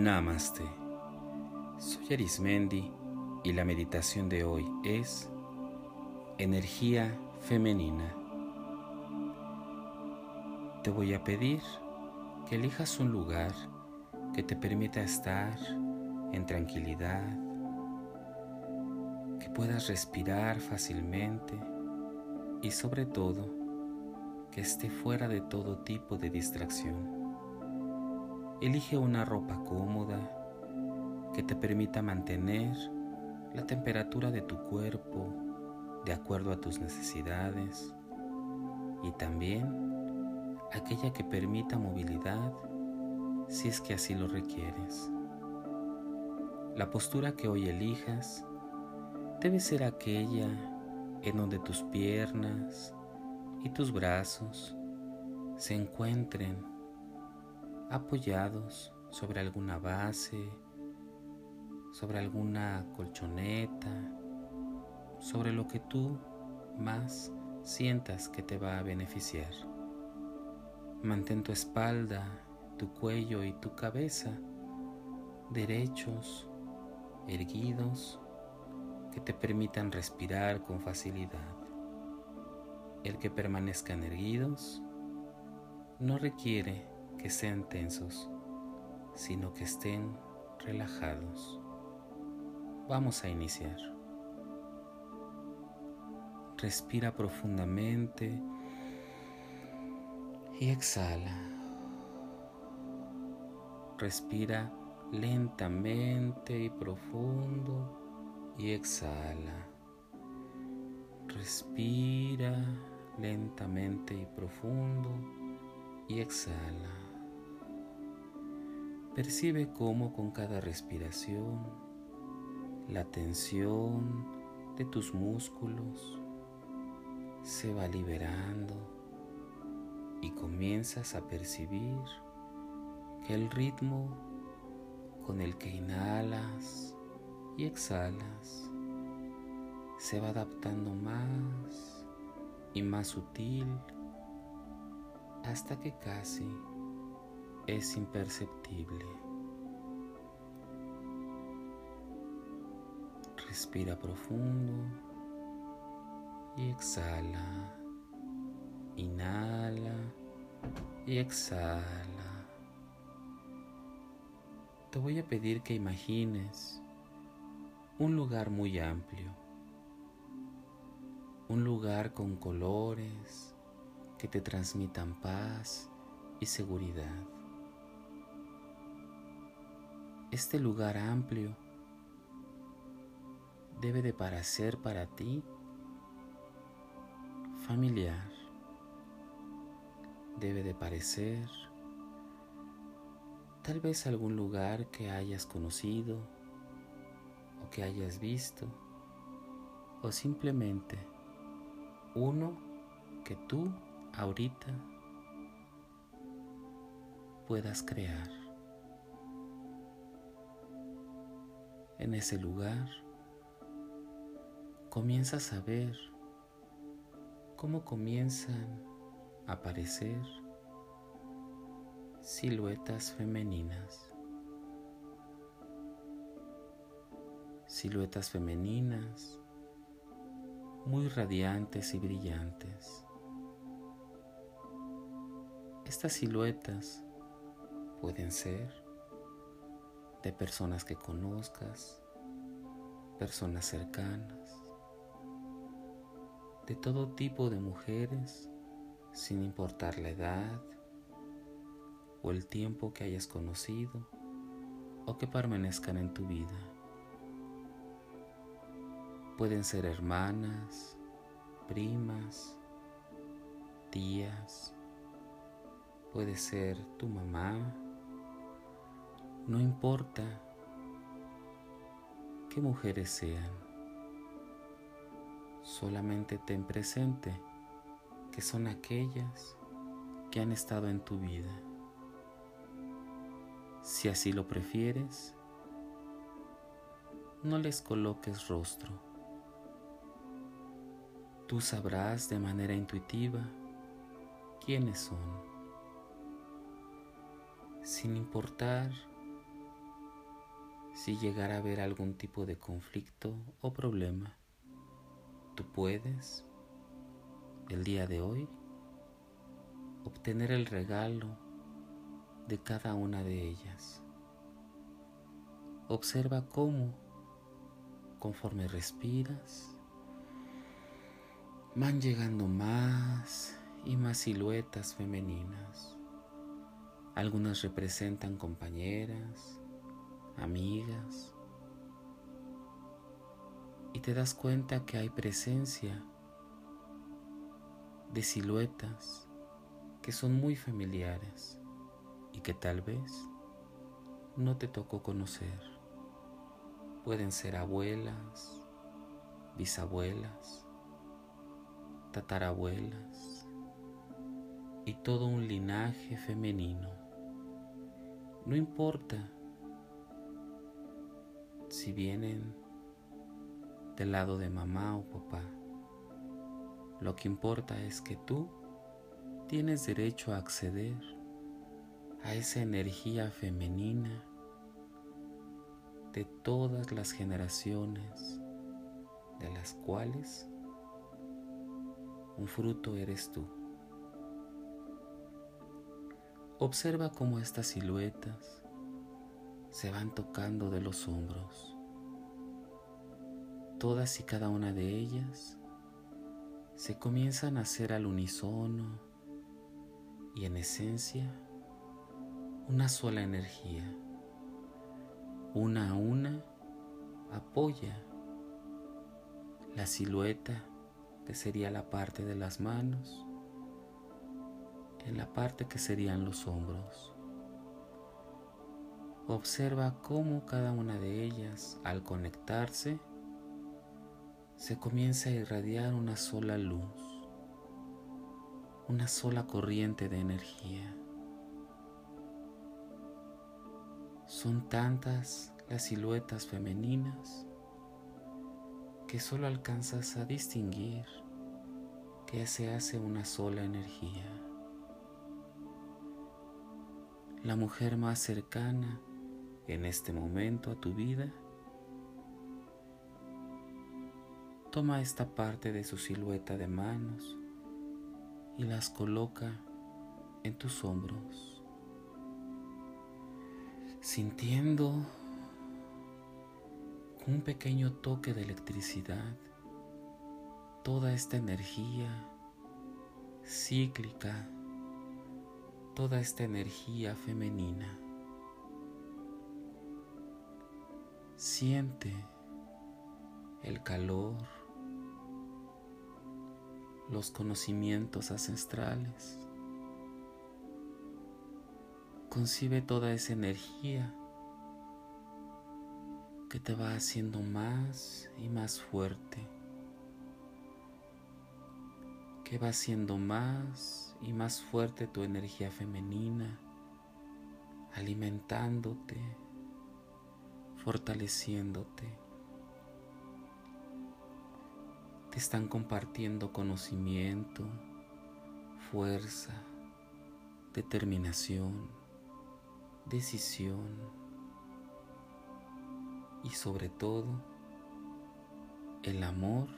Namaste. Soy Arismendi y la meditación de hoy es energía femenina. Te voy a pedir que elijas un lugar que te permita estar en tranquilidad, que puedas respirar fácilmente y sobre todo que esté fuera de todo tipo de distracción. Elige una ropa cómoda que te permita mantener la temperatura de tu cuerpo de acuerdo a tus necesidades y también aquella que permita movilidad si es que así lo requieres. La postura que hoy elijas debe ser aquella en donde tus piernas y tus brazos se encuentren apoyados sobre alguna base, sobre alguna colchoneta, sobre lo que tú más sientas que te va a beneficiar. Mantén tu espalda, tu cuello y tu cabeza derechos, erguidos, que te permitan respirar con facilidad. El que permanezcan erguidos no requiere que sean tensos, sino que estén relajados. Vamos a iniciar. Respira profundamente y exhala. Respira lentamente y profundo y exhala. Respira lentamente y profundo y exhala. Percibe cómo con cada respiración la tensión de tus músculos se va liberando y comienzas a percibir que el ritmo con el que inhalas y exhalas se va adaptando más y más sutil hasta que casi es imperceptible. Respira profundo y exhala. Inhala y exhala. Te voy a pedir que imagines un lugar muy amplio, un lugar con colores que te transmitan paz y seguridad este lugar amplio debe de parecer para ti familiar, debe de parecer tal vez algún lugar que hayas conocido o que hayas visto o simplemente uno que tú ahorita puedas crear. En ese lugar, comienzas a ver cómo comienzan a aparecer siluetas femeninas. Siluetas femeninas muy radiantes y brillantes. Estas siluetas pueden ser de personas que conozcas, personas cercanas, de todo tipo de mujeres, sin importar la edad o el tiempo que hayas conocido o que permanezcan en tu vida. Pueden ser hermanas, primas, tías, puede ser tu mamá, no importa qué mujeres sean, solamente ten presente que son aquellas que han estado en tu vida. Si así lo prefieres, no les coloques rostro. Tú sabrás de manera intuitiva quiénes son, sin importar si llegara a haber algún tipo de conflicto o problema, tú puedes, el día de hoy, obtener el regalo de cada una de ellas. Observa cómo, conforme respiras, van llegando más y más siluetas femeninas. Algunas representan compañeras, amigas, y te das cuenta que hay presencia de siluetas que son muy familiares y que tal vez no te tocó conocer. Pueden ser abuelas, bisabuelas, tatarabuelas y todo un linaje femenino. No importa si vienen del lado de mamá o papá. Lo que importa es que tú tienes derecho a acceder a esa energía femenina de todas las generaciones de las cuales un fruto eres tú. Observa cómo estas siluetas se van tocando de los hombros. Todas y cada una de ellas se comienzan a hacer al unísono y en esencia una sola energía. Una a una apoya la silueta que sería la parte de las manos en la parte que serían los hombros. Observa cómo cada una de ellas, al conectarse, se comienza a irradiar una sola luz, una sola corriente de energía. Son tantas las siluetas femeninas que solo alcanzas a distinguir que se hace una sola energía. La mujer más cercana en este momento a tu vida, toma esta parte de su silueta de manos y las coloca en tus hombros, sintiendo un pequeño toque de electricidad toda esta energía cíclica, toda esta energía femenina. Siente el calor, los conocimientos ancestrales. Concibe toda esa energía que te va haciendo más y más fuerte, que va haciendo más y más fuerte tu energía femenina, alimentándote fortaleciéndote. Te están compartiendo conocimiento, fuerza, determinación, decisión y sobre todo el amor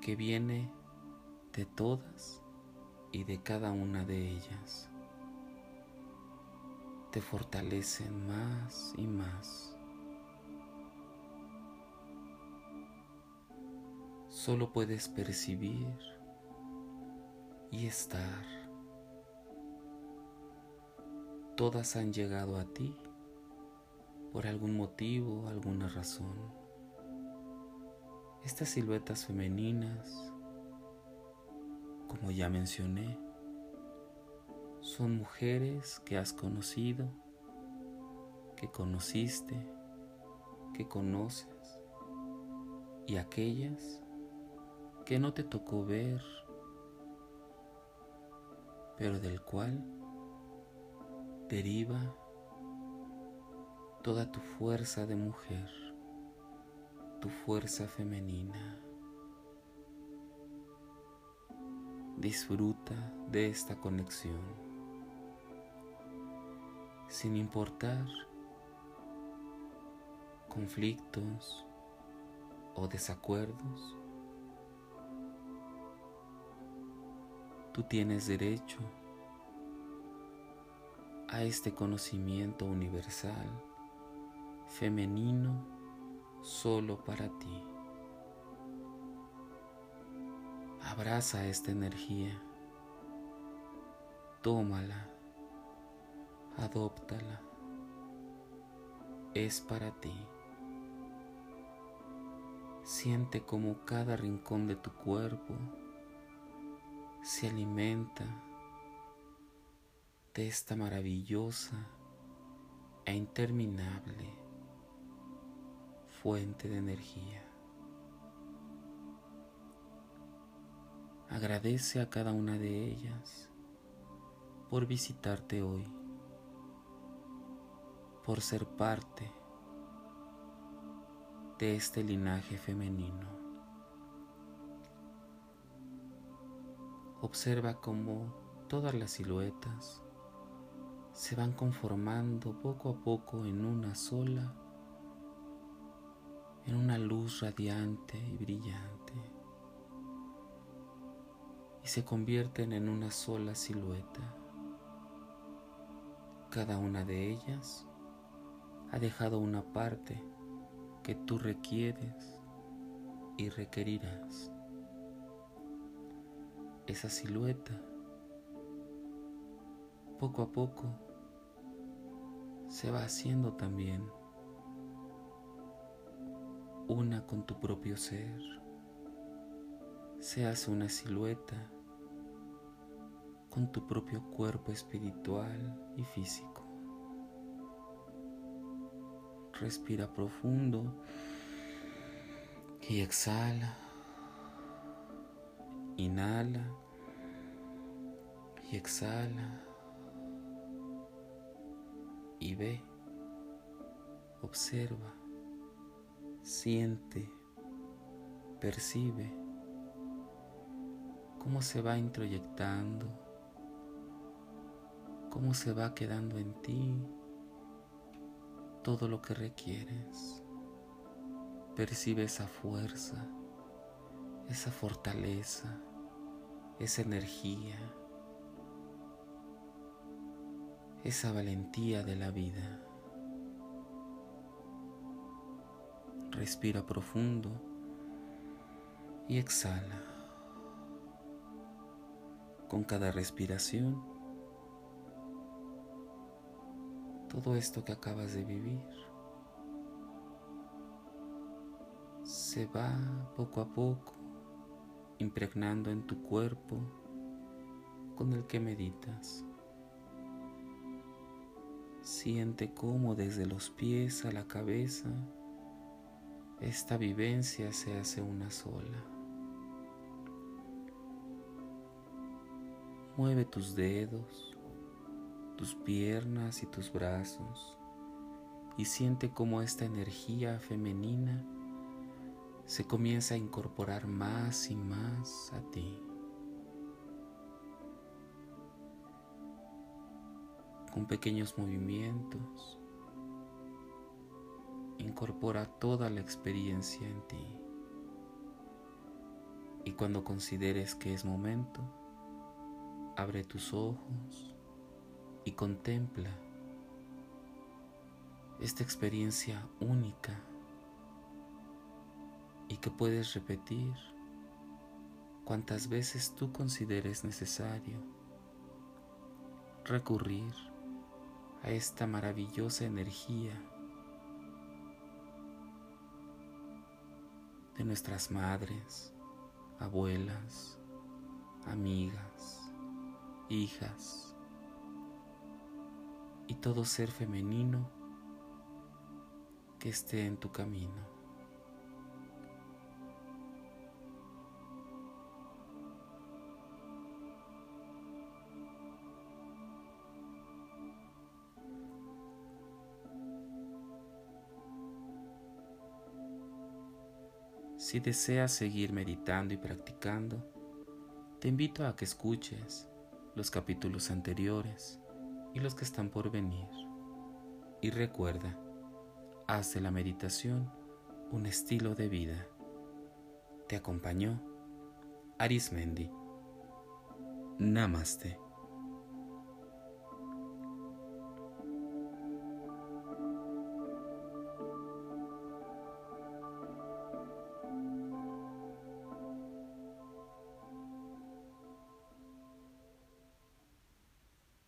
que viene de todas y de cada una de ellas te fortalecen más y más. Solo puedes percibir y estar. Todas han llegado a ti por algún motivo, alguna razón. Estas siluetas femeninas, como ya mencioné, son mujeres que has conocido, que conociste, que conoces y aquellas que no te tocó ver, pero del cual deriva toda tu fuerza de mujer, tu fuerza femenina. Disfruta de esta conexión sin importar conflictos o desacuerdos, tú tienes derecho a este conocimiento universal femenino solo para ti. Abraza esta energía, tómala, adóptala, es para ti. Siente como cada rincón de tu cuerpo se alimenta de esta maravillosa e interminable fuente de energía. Agradece a cada una de ellas por visitarte hoy, por ser parte de este linaje femenino. Observa cómo todas las siluetas se van conformando poco a poco en una sola, en una luz radiante y brillante, y se convierten en una sola silueta. Cada una de ellas ha dejado una parte que tú requieres y requerirás esa silueta, poco a poco, se va haciendo también una con tu propio ser. Se hace una silueta con tu propio cuerpo espiritual y físico. Respira profundo y exhala. Inhala y exhala y ve, observa, siente, percibe cómo se va introyectando, cómo se va quedando en ti todo lo que requieres. Percibe esa fuerza esa fortaleza, esa energía, esa valentía de la vida. Respira profundo y exhala. Con cada respiración, todo esto que acabas de vivir se va poco a poco impregnando en tu cuerpo con el que meditas. Siente cómo desde los pies a la cabeza esta vivencia se hace una sola. Mueve tus dedos, tus piernas y tus brazos y siente cómo esta energía femenina se comienza a incorporar más y más a ti. Con pequeños movimientos, incorpora toda la experiencia en ti. Y cuando consideres que es momento, abre tus ojos y contempla esta experiencia única y que puedes repetir cuantas veces tú consideres necesario recurrir a esta maravillosa energía de nuestras madres, abuelas, amigas, hijas todo ser femenino que esté en tu camino. Si deseas seguir meditando y practicando, te invito a que escuches los capítulos anteriores y los que están por venir. Y recuerda, Haz de la meditación un estilo de vida. Te acompañó Arismendi. Namaste.